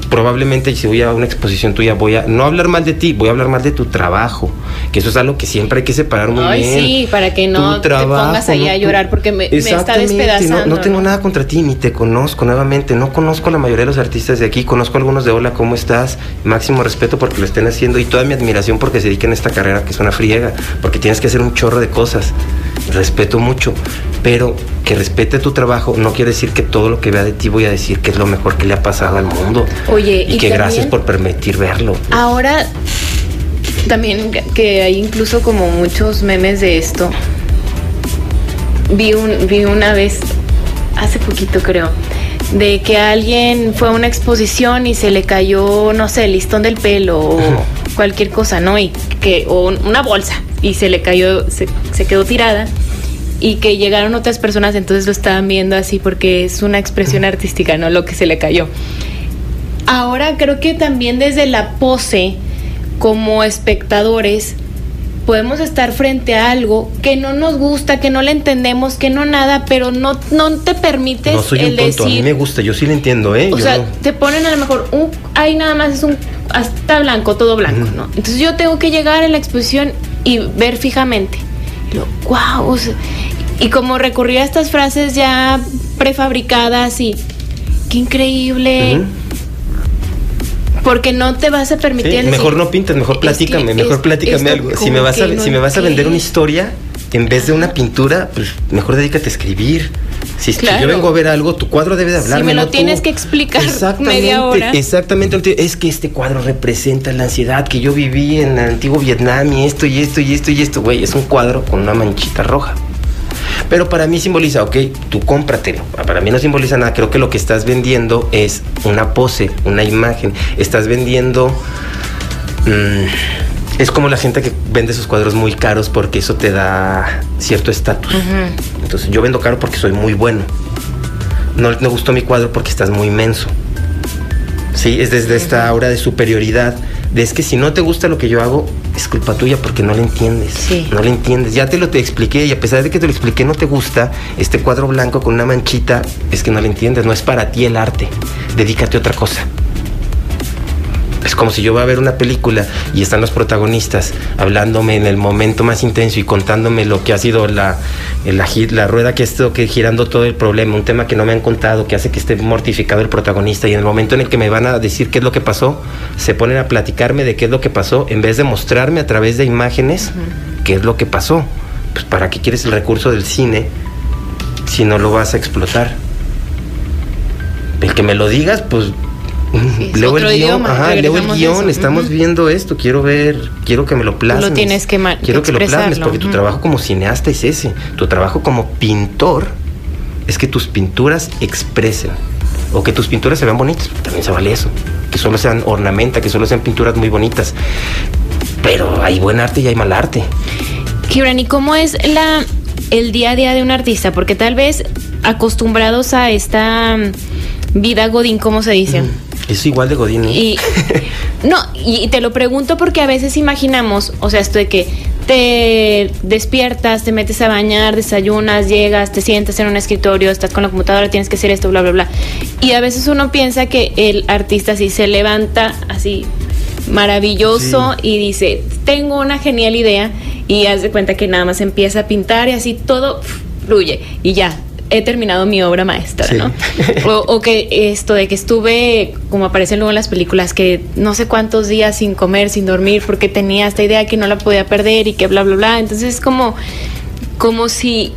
probablemente si voy a una exposición tuya, voy a no hablar mal de ti, voy a hablar mal de tu trabajo. Que eso es algo que siempre hay que separar muy Ay, bien. sí, para que no Tu te pongas ahí a llorar porque me- me está despedazando, No, no tengo nada contra ti, ni te conozco nuevamente. No conozco a la mayoría de los artistas de aquí. Conozco a algunos de Hola, ¿cómo estás? Máximo respeto porque lo estén haciendo y toda mi admiración porque se dediquen a esta carrera que es una friega. Porque tienes que hacer un chorro de cosas. Respeto mucho. Pero que respete tu trabajo no quiere decir que todo lo que vea de ti voy a decir que es lo mejor que le ha pasado al mundo. Oye, y, y que gracias por permitir verlo. Ahora, también que- hay incluso como muchos memes de esto. Vi, un, vi una vez, hace poquito creo, de que alguien fue a una exposición y se le cayó, no sé, el listón del pelo o cualquier cosa, ¿no? Y que, o un- una bolsa y se le cayó, se, se quedó tirada y que llegaron otras personas, entonces lo estaban viendo así porque es una expresión artística, ¿no? Lo que se le cayó. Ahora creo que también desde la pose, como espectadores, podemos estar frente a algo que no nos gusta, que no le entendemos, que no nada, pero no, no te permites No soy el un tonto, a mí decir. me gusta, yo sí lo entiendo, ¿eh? O Yo sea, no- te ponen a lo mejor un, ahí nada más es un hasta blanco, todo blanco, ¿no? Entonces yo tengo que llegar a la exposición y ver fijamente. Y lo, wow, y como recurrir a estas frases ya prefabricadas y qué increíble. Porque no te vas a permitir Sí, decir, mejor no pintes, mejor "Es que platícame, mejor platícame algo. Si me vas a, no si me vas a vender una encaja". historia, en vez de una pintura, pues mejor dedícate a escribir. Si, si Claro. yo vengo a ver algo, tu cuadro debe de Si hablarme. me lo no tú. tienes que explicar Exactamente, media hora. Exactamente. Es que este cuadro representa la ansiedad que yo viví en el antiguo Vietnam y esto y esto y esto y esto. Güey, es un cuadro con una manchita roja. Pero para mí simboliza, ok, tú cómpratelo. Para mí no simboliza nada. Creo que lo que estás vendiendo es una pose, una imagen. Estás vendiendo. mm, es como la gente que vende sus cuadros muy caros porque eso te da cierto estatus. Entonces yo vendo caro porque soy muy bueno. No me gustó mi cuadro porque estás muy menso. Sí, es desde esta aura de superioridad. De es que si no te gusta lo que yo hago, es culpa tuya porque no le entiendes. Sí. No le entiendes. Ya te lo te expliqué y a pesar de que te lo expliqué, no te gusta este cuadro blanco con una manchita, es que no le entiendes. No es para ti el arte. Dedícate a otra cosa. Es como si yo voy a ver una película y están los protagonistas hablándome en el momento más intenso y contándome lo que ha sido la, la, rueda que ha estado que girando todo el problema, un tema que no me han contado, que hace que esté mortificado el protagonista y en el momento en el que me van a decir qué es lo que pasó, se ponen a platicarme de qué es lo que pasó en vez de mostrarme a través de imágenes qué es lo que pasó. Pues para qué quieres el recurso del cine si no lo vas a explotar. El que me lo digas, pues leo el guion, ajá, leo el estamos viendo esto, quiero ver, quiero que me lo plasmes. tienes que Quiero que lo plasmes, porque tu trabajo como cineasta es ese. Tu trabajo como pintor es que tus pinturas expresen. O que tus pinturas se vean bonitas, también se vale eso. Que solo sean ornamenta, que solo sean pinturas muy bonitas. Pero hay buen arte y hay mal arte. Gibran, ¿y cómo es la, el día a día de un artista? Porque tal vez acostumbrados a esta mm, vida godín, ¿cómo se dice? Es igual de Godín. ¿eh? Y no, y te lo pregunto porque a veces imaginamos, o sea, esto de que te despiertas, te metes a bañar, desayunas, llegas, te sientas en un escritorio, estás con la computadora, tienes que hacer esto, bla, bla, bla. Y a veces uno piensa que el artista así se levanta así maravilloso y dice, tengo una genial idea y haz de cuenta que nada más empieza a pintar y así todo fluye y ya. He terminado mi obra maestra, Sí. ¿no? O, o que esto de que estuve, como aparece luego en las películas, que no sé cuántos días sin comer, sin dormir, porque tenía esta idea que no la podía perder y que bla, bla, bla. Entonces es como, como si,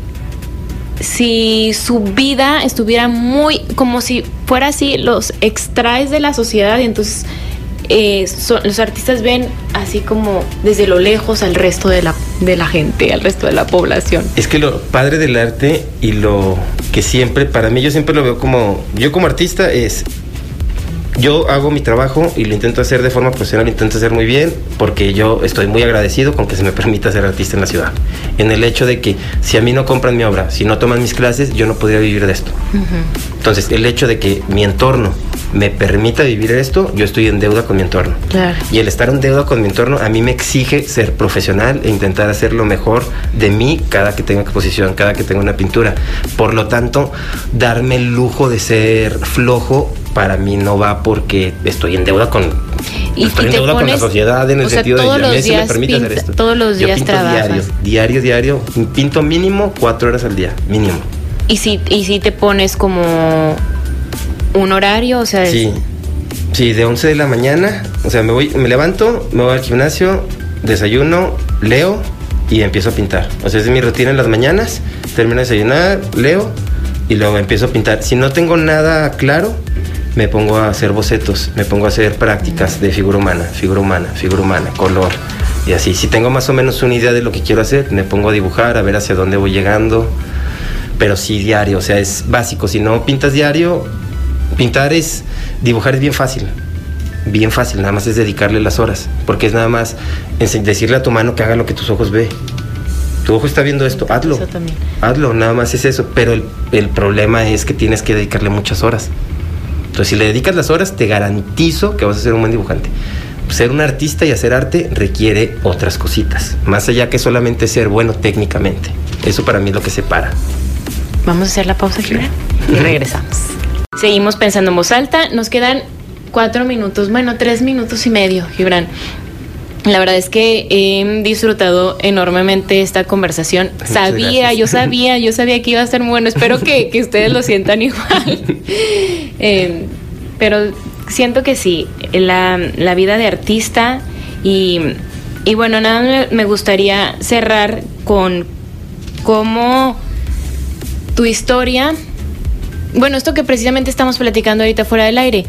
si su vida estuviera muy, como si fuera así, los extraes de la sociedad y entonces eh, los artistas ven así como desde lo lejos al resto de la, de la gente, al resto de la población. Es que lo padre del arte y lo que siempre, para mí yo siempre lo veo como, yo como artista es, yo hago mi trabajo y lo intento hacer de forma profesional, lo intento hacer muy bien, porque yo estoy muy agradecido con que se me permita ser artista en la ciudad. En el hecho de que si a mí no compran mi obra, si no toman mis clases, yo no podría vivir de esto. Entonces, el hecho de que mi entorno me permita vivir esto, yo estoy en deuda con mi entorno. Claro. Y el estar en deuda con mi entorno a mí me exige ser profesional e intentar hacer lo mejor de mí cada que tenga exposición, cada que tenga una pintura. Por lo tanto, darme el lujo de ser flojo para mí no va porque estoy en deuda con Y- estoy y en deuda con la sociedad en el o sea, sentido de los se me días permite hacer esto. todos los Yo días pinto trabajas. diario, diario, diario, pinto mínimo cuatro horas al día, mínimo. Y si, y si te pones como un horario, o sea, Sí, sí, de 11 de la mañana, o sea, me voy, me levanto, me voy al gimnasio, desayuno, leo y empiezo a pintar. O sea, es mi rutina en las mañanas, termino de desayunar, leo y luego empiezo a pintar. Si no tengo nada claro, me pongo a hacer bocetos, me pongo a hacer prácticas de figura humana, figura humana, figura humana, color. Y así, si tengo más o menos una idea de lo que quiero hacer, me pongo a dibujar, a ver hacia dónde voy llegando. Pero sí diario, o sea, es básico. Si no pintas diario, pintar es, dibujar es bien fácil. Bien fácil, nada más es dedicarle las horas. Porque es nada más decirle a tu mano que haga lo que tus ojos ve. Tu ojo está viendo esto, hazlo. Eso también. Hazlo, nada más es eso. Pero el, el problema es que tienes que dedicarle muchas horas. Entonces, si le dedicas las horas, te garantizo que vas a ser un buen dibujante. Ser un artista y hacer arte requiere otras cositas, más allá que solamente ser bueno técnicamente. Eso para mí es lo que separa. Vamos a hacer la pausa, Gibran, y regresamos. Seguimos pensando en voz alta. Nos quedan cuatro minutos, bueno, tres minutos y medio, Gibran. La verdad es que he disfrutado enormemente esta conversación. Muchas sabía, gracias. yo sabía, yo sabía que iba a estar muy bueno. Espero que, que ustedes lo sientan igual. Eh, pero siento que sí, la, la vida de artista y, y bueno, nada, me- me gustaría cerrar con cómo tu historia, bueno, esto que precisamente estamos platicando ahorita fuera del aire,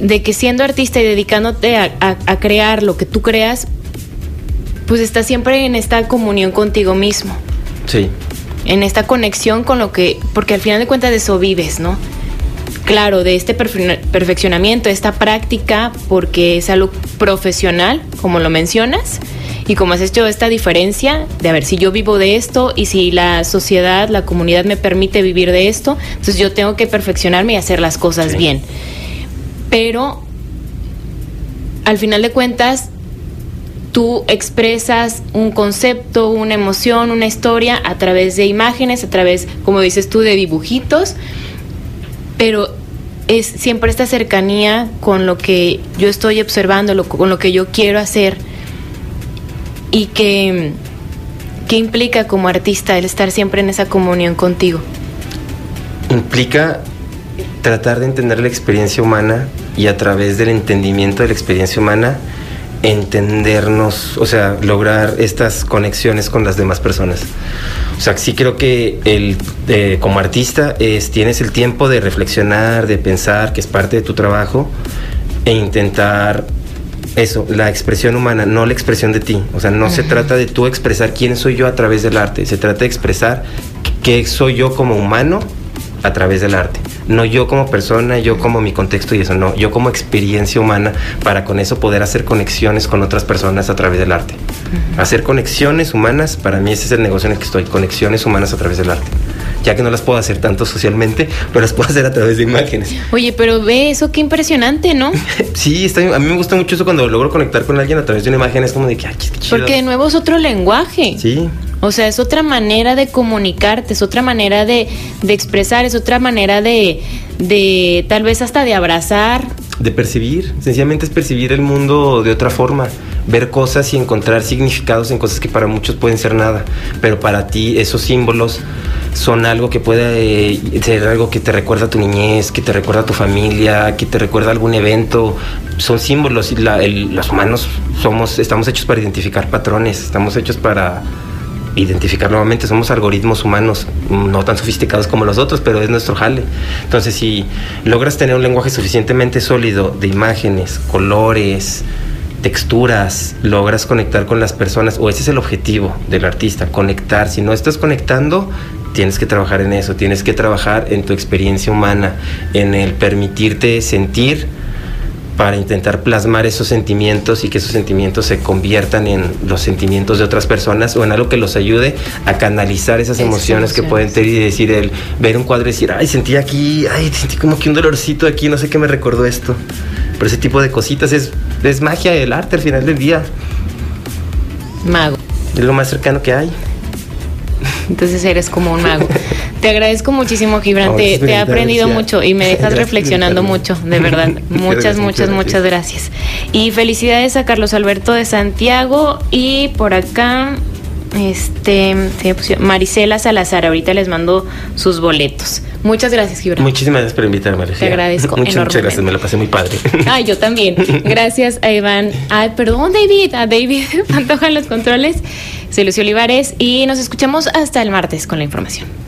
de que siendo artista y dedicándote a, a- a crear lo que tú creas, pues estás siempre en esta comunión contigo mismo, Sí. en esta conexión con lo que, porque al final de cuentas de eso vives, ¿no? Claro, de este perfe- perfeccionamiento, esta práctica, porque es algo profesional, como lo mencionas, y como has hecho esta diferencia de a ver si yo vivo de esto y si la sociedad, la comunidad me permite vivir de esto, entonces yo tengo que perfeccionarme y hacer las cosas Sí. bien. Pero al final de cuentas, tú expresas un concepto, una emoción, una historia a través de imágenes, a través, como dices tú, de dibujitos, pero es siempre esta cercanía con lo que yo estoy observando, lo- con lo que yo quiero hacer y que, que implica como artista el estar siempre en esa comunión contigo. Implica tratar de entender la experiencia humana y a través del entendimiento de la experiencia humana entendernos, o sea, lograr estas conexiones con las demás personas. O sea, sí creo que el, eh, como artista es, tienes el tiempo de reflexionar, de pensar, que es parte de tu trabajo, e intentar eso, la expresión humana, no la expresión de ti. O sea, no se trata de tú expresar quién soy yo a través del arte, se trata de expresar qué soy yo como humano a través del arte. No yo como persona, yo como mi contexto y eso, no, yo como experiencia humana para con eso poder hacer conexiones con otras personas a través del arte. Hacer conexiones humanas, para mí ese es el negocio en el que estoy, conexiones humanas a través del arte. Ya que no las puedo hacer tanto socialmente, pero las puedo hacer a través de imágenes. Oye, pero ve eso, qué impresionante, ¿no? Sí, está, a mí me gusta mucho eso cuando logro conectar con alguien a través de una imagen, es como de que, ay, qué chido. Porque de nuevo es otro lenguaje. Sí, O sea, es otra manera de comunicarte, es otra manera de, de expresar, es otra manera de, de tal vez hasta de abrazar. de percibir, sencillamente es percibir el mundo de otra forma, ver cosas y encontrar significados en cosas que para muchos pueden ser nada, pero para ti esos símbolos son algo que puede eh, ser algo que te recuerda a tu niñez, que te recuerda a tu familia, que te recuerda a algún evento, son símbolos la- los humanos somos, estamos hechos para identificar patrones, estamos hechos para identificar nuevamente, somos algoritmos humanos, no tan sofisticados como los otros, pero es nuestro jale. Entonces, si logras tener un lenguaje suficientemente sólido de imágenes, colores, texturas, logras conectar con las personas, o ese es el objetivo del artista, conectar. Si no estás conectando, tienes que trabajar en eso, tienes que trabajar en tu experiencia humana, en el permitirte sentir para intentar plasmar esos sentimientos y que esos sentimientos se conviertan en los sentimientos de otras personas o en algo que los ayude a canalizar esas emociones, que pueden tener y decir el ver un cuadro y decir, ay, sentí aquí, ay, sentí como que un dolorcito aquí, no sé qué me recordó esto. Pero ese tipo de cositas es, es magia del arte al final del día. Mago. Es lo más cercano que hay. Entonces eres como un mago. Te agradezco muchísimo, Gibran. Te, te he aprendido mucho y me dejas Gracias reflexionando mucho, de verdad. Muchas, muchas, muchas gracias. Y felicidades a Carlos Alberto de Santiago y por acá, este, Marisela Salazar. Ahorita les mando sus boletos. Muchas gracias, Gibran. Muchísimas gracias por invitarme, Lucía. agradezco Muchas, muchas gracias, me lo pasé muy padre. Ay, yo también. Gracias a Iván. Ay, perdón, David. A David Pantoja en los controles. Soy Lucio Olivares y nos escuchamos hasta el martes con la información.